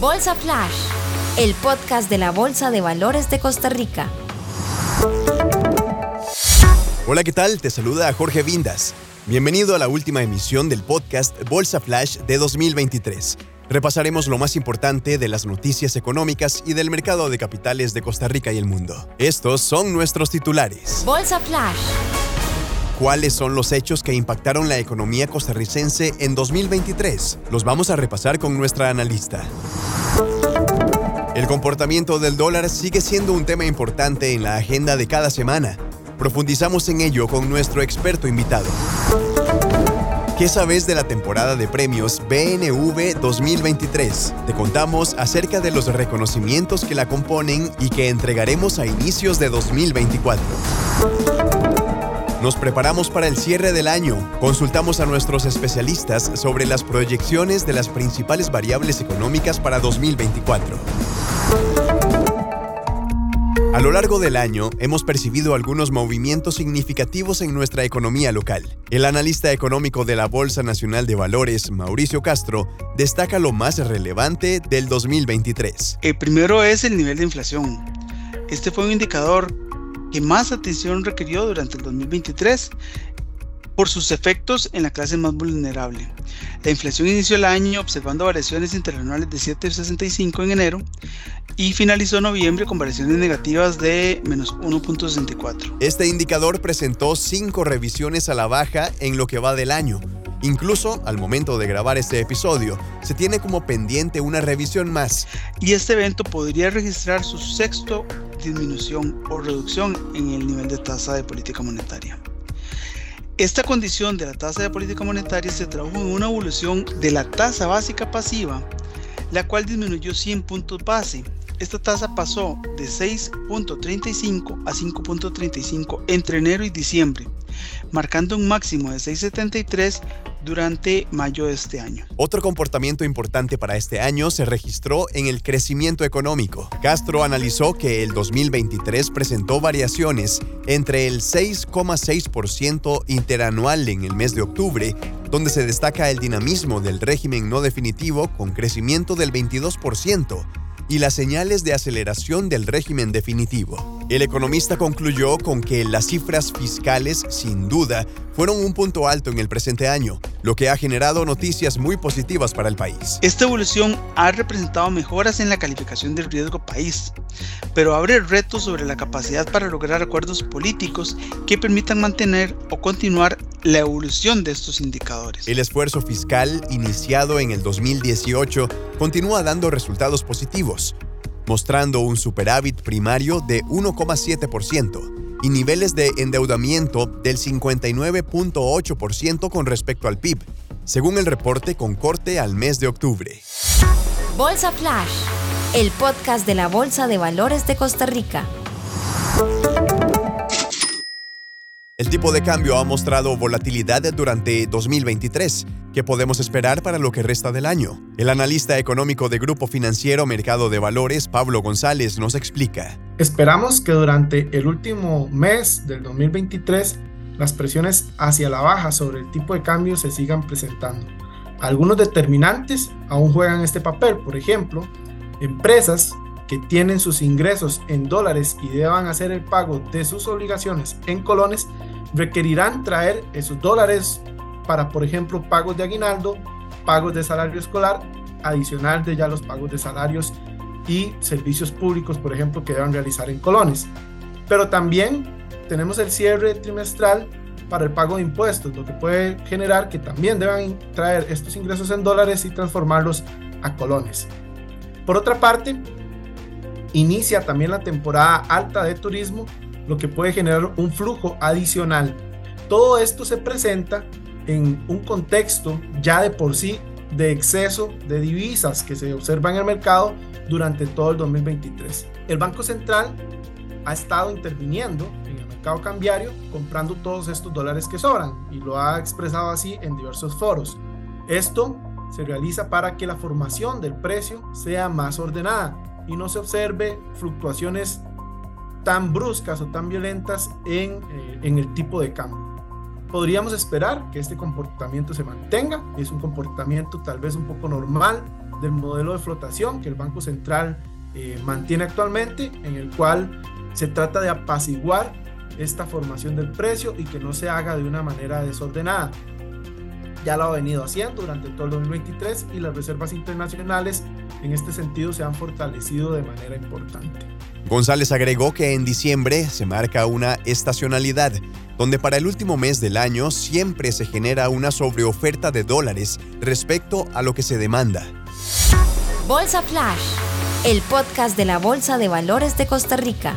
Bolsa Flash, el podcast de la Bolsa de Valores de Costa Rica. Hola, ¿qué tal? Te saluda Jorge Vindas. Bienvenido a la última emisión del podcast Bolsa Flash de 2023. Repasaremos lo más importante de las noticias económicas y del mercado de capitales de Costa Rica y el mundo. Estos son nuestros titulares. Bolsa Flash. ¿Cuáles son los hechos que impactaron la economía costarricense en 2023? Los vamos a repasar con nuestra analista. El comportamiento del dólar sigue siendo un tema importante en la agenda de cada semana. Profundizamos en ello con nuestro experto invitado. ¿Qué sabes de la temporada de premios BNV 2023? Te contamos acerca de los reconocimientos que la componen y que entregaremos a inicios de 2024. Nos preparamos para el cierre del año. Consultamos a nuestros especialistas sobre las proyecciones de las principales variables económicas para 2024. A lo largo del año hemos percibido algunos movimientos significativos en nuestra economía local. El analista económico de la Bolsa Nacional de Valores, Mauricio Castro, destaca lo más relevante del 2023. El primero es el nivel de inflación. Este fue un indicador que más atención requirió durante el 2023 por sus efectos en la clase más vulnerable. La inflación inició el año observando variaciones interanuales de 7,65 en enero y finalizó noviembre con variaciones negativas de menos 1.64. Este indicador presentó cinco revisiones a la baja en lo que va del año. Incluso al momento de grabar este episodio, se tiene como pendiente una revisión más. Y este evento podría registrar su sexto disminución o reducción en el nivel de tasa de política monetaria. Esta condición de la tasa de política monetaria se tradujo en una evolución de la tasa básica pasiva, la cual disminuyó 100 puntos base. Esta tasa pasó de 6.35 a 5.35 entre enero y diciembre, marcando un máximo de 6.73 durante mayo de este año. Otro comportamiento importante para este año se registró en el crecimiento económico. Castro analizó que el 2023 presentó variaciones entre el 6,6% interanual en el mes de octubre, donde se destaca el dinamismo del régimen no definitivo con crecimiento del 22%, y las señales de aceleración del régimen definitivo. El economista concluyó con que las cifras fiscales, sin duda, fueron un punto alto en el presente año, lo que ha generado noticias muy positivas para el país. Esta evolución ha representado mejoras en la calificación del riesgo país, pero abre retos sobre la capacidad para lograr acuerdos políticos que permitan mantener o continuar la evolución de estos indicadores. El esfuerzo fiscal iniciado en el 2018 continúa dando resultados positivos, mostrando un superávit primario de 1,7% y niveles de endeudamiento del 59.8% con respecto al PIB, según el reporte con corte al mes de octubre. Bolsa Flash, el podcast de la Bolsa de Valores de Costa Rica. El tipo de cambio ha mostrado volatilidad durante 2023. ¿Qué podemos esperar para lo que resta del año? El analista económico de Grupo Financiero Mercado de Valores, Pablo González, nos explica. Esperamos que durante el último mes del 2023 las presiones hacia la baja sobre el tipo de cambio se sigan presentando. Algunos determinantes aún juegan este papel, por ejemplo, empresas que tienen sus ingresos en dólares y deban hacer el pago de sus obligaciones en colones, requerirán traer esos dólares para, por ejemplo, pagos de aguinaldo, pagos de salario escolar, adicional de ya los pagos de salarios y servicios públicos, por ejemplo, que deban realizar en colones. Pero también tenemos el cierre trimestral para el pago de impuestos, lo que puede generar que también deban traer estos ingresos en dólares y transformarlos a colones. Por otra parte, inicia también la temporada alta de turismo, lo que puede generar un flujo adicional. Todo esto se presenta en un contexto ya de por sí de exceso de divisas que se observa en el mercado durante todo el 2023. El Banco Central ha estado interviniendo en el mercado cambiario comprando todos estos dólares que sobran y lo ha expresado así en diversos foros. Esto se realiza para que la formación del precio sea más ordenada y no se observe fluctuaciones tan bruscas o tan violentas en, eh, en el tipo de cambio. podríamos esperar que este comportamiento se mantenga. Es un comportamiento tal vez un poco normal del modelo de flotación que el Banco Central eh, mantiene actualmente, en el cual se trata de apaciguar esta formación del precio y que no se haga de una manera desordenada. Ya lo ha venido haciendo durante todo el 2023 y las reservas internacionales en este sentido se han fortalecido de manera importante. González agregó que en diciembre se marca una estacionalidad, donde para el último mes del año siempre se genera una sobreoferta de dólares respecto a lo que se demanda. Bolsa Flash, el podcast de la Bolsa de Valores de Costa Rica.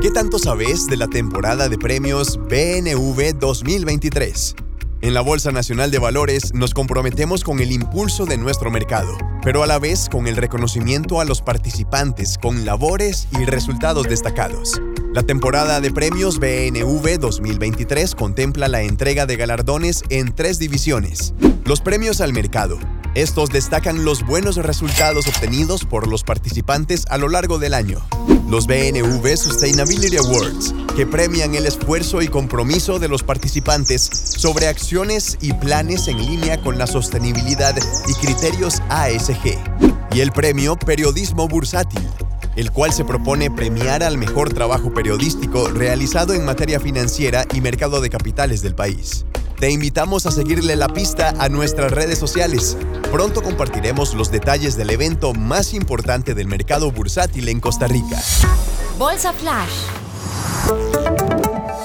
¿Qué tanto sabes de la temporada de premios BNV 2023? En la Bolsa Nacional de Valores nos comprometemos con el impulso de nuestro mercado, pero a la vez con el reconocimiento a los participantes con labores y resultados destacados. La temporada de premios BNV 2023 contempla la entrega de galardones en tres divisiones. Los premios al mercado, estos destacan los buenos resultados obtenidos por los participantes a lo largo del año. Los BNV Sustainability Awards, que premian el esfuerzo y compromiso de los participantes sobre acciones y planes en línea con la sostenibilidad y criterios ASG. Y el premio Periodismo Bursátil, el cual se propone premiar al mejor trabajo periodístico realizado en materia financiera y mercado de capitales del país. Te invitamos a seguirle la pista a nuestras redes sociales. Pronto compartiremos los detalles del evento más importante del mercado bursátil en Costa Rica. Bolsa Flash.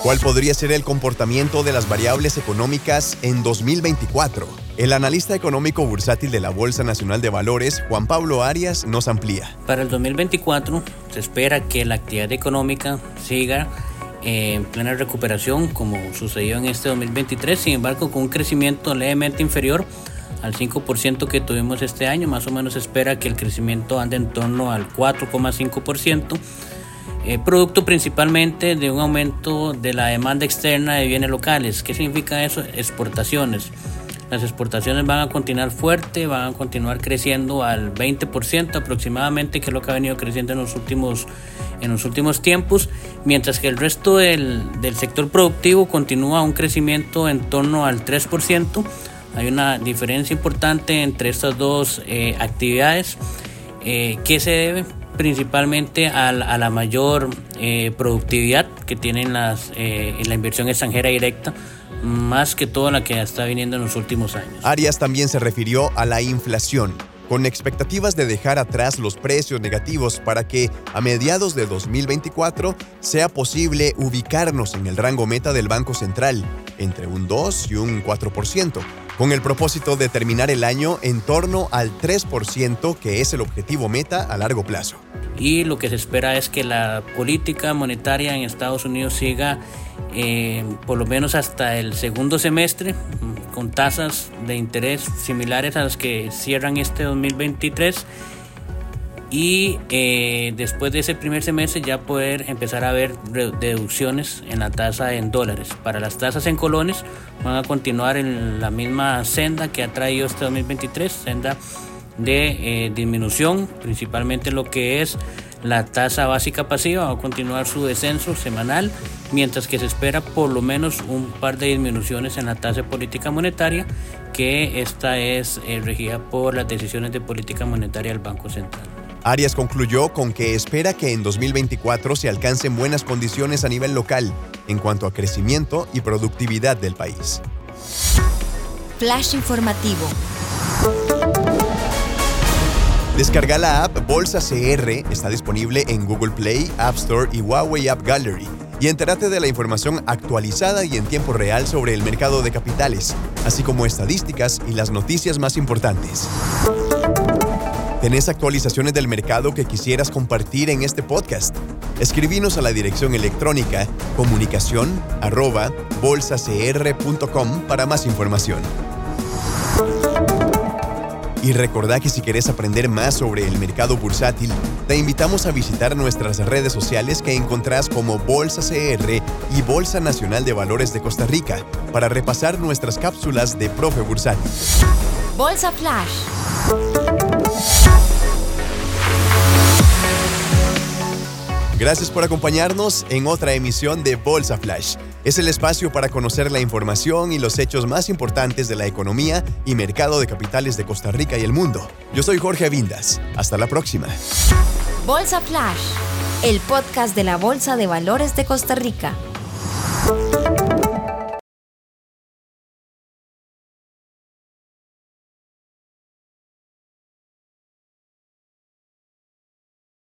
¿Cuál podría ser el comportamiento de las variables económicas en 2024? El analista económico bursátil de la Bolsa Nacional de Valores, Juan Pablo Arias, nos amplía. Para el 2024 se espera que la actividad económica siga en plena recuperación como sucedió en este 2023, sin embargo con un crecimiento levemente inferior al 5% que tuvimos este año, más o menos espera que el crecimiento ande en torno al 4,5%, eh, producto principalmente de un aumento de la demanda externa de bienes locales. ¿Qué significa eso? Exportaciones. Las exportaciones van a continuar fuerte, van a continuar creciendo al 20% aproximadamente, que es lo que ha venido creciendo en los últimos, en los últimos tiempos, mientras que el resto del, del sector productivo continúa un crecimiento en torno al 3%. Hay una diferencia importante entre estas dos eh, actividades eh, que se debe principalmente a, la mayor eh, productividad que tienen las, en la inversión extranjera directa más que toda la que está viniendo en los últimos años. Arias también se refirió a la inflación, con expectativas de dejar atrás los precios negativos para que a mediados de 2024 sea posible ubicarnos en el rango meta del Banco Central, entre un 2 y un 4%, con el propósito de terminar el año en torno al 3%, que es el objetivo meta a largo plazo. Y lo que se espera es que la política monetaria en Estados Unidos siga eh, por lo menos hasta el segundo semestre, con tasas de interés similares a las que cierran este 2023 y eh, después de ese primer semestre ya poder empezar a ver deducciones en la tasa en dólares. Para las tasas en colones van a continuar en la misma senda que ha traído este 2023, senda de eh, disminución, principalmente lo que es la tasa básica pasiva va a continuar su descenso semanal, mientras que se espera por lo menos un par de disminuciones en la tasa de política monetaria, que esta es eh, regida por las decisiones de política monetaria del Banco Central. Arias concluyó con que espera que en 2024 se alcancen buenas condiciones a nivel local en cuanto a crecimiento y productividad del país. Flash informativo. Descarga la app Bolsa CR, está disponible en Google Play, App Store y Huawei App Gallery. Y entérate de la información actualizada y en tiempo real sobre el mercado de capitales, así como estadísticas y las noticias más importantes. ¿Tenés actualizaciones del mercado que quisieras compartir en este podcast? Escribinos a la dirección electrónica comunicación bolsacr.com para más información. Y recordá que si querés aprender más sobre el mercado bursátil, te invitamos a visitar nuestras redes sociales que encontrás como Bolsa CR y Bolsa Nacional de Valores de Costa Rica para repasar nuestras cápsulas de Profe Bursátil. Bolsa Flash. Gracias por acompañarnos en otra emisión de Bolsa Flash. Es el espacio para conocer la información y los hechos más importantes de la economía y mercado de capitales de Costa Rica y el mundo. Yo soy Jorge Avindas. Hasta la próxima. Bolsa Flash, el podcast de la Bolsa de Valores de Costa Rica.